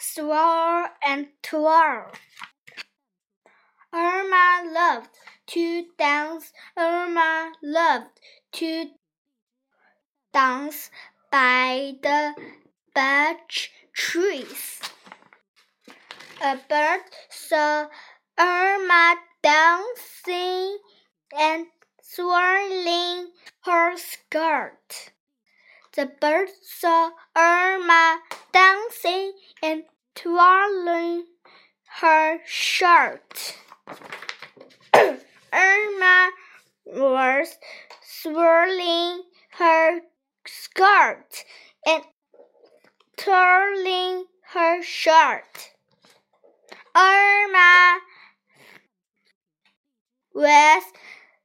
swirl and twirl. Irma loved to dance. Irma loved to dance by the birch trees. A bird saw Irma dancing and swirling her skirt. The bird saw Irma dancing and twirling her shirt. Irma was swirling her skirt and twirling her shirt. Irma was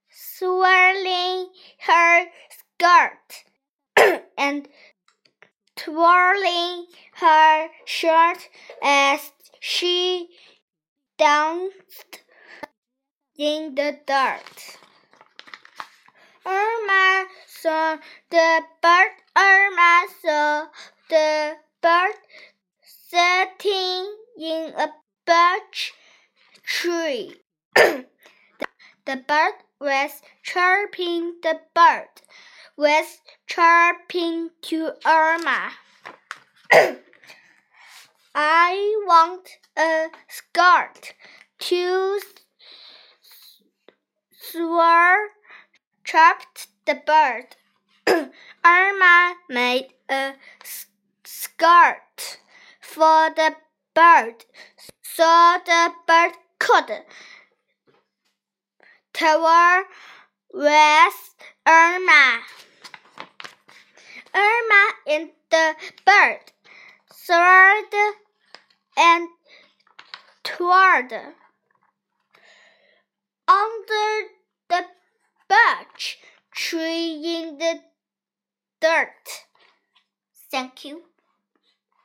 swirling her skirt and twirling her shirt as she danced in the dirt. Irma saw the bird. Irma saw the bird sitting in a birch tree. the bird was chirping. The bird was chirping to Irma. I want a skirt to swirl, chirped the bird. Irma made a skirt for the bird so the bird could twirl with Irma. Irma and the bird swirled and twirled under the birch tree in the dirt. Thank you.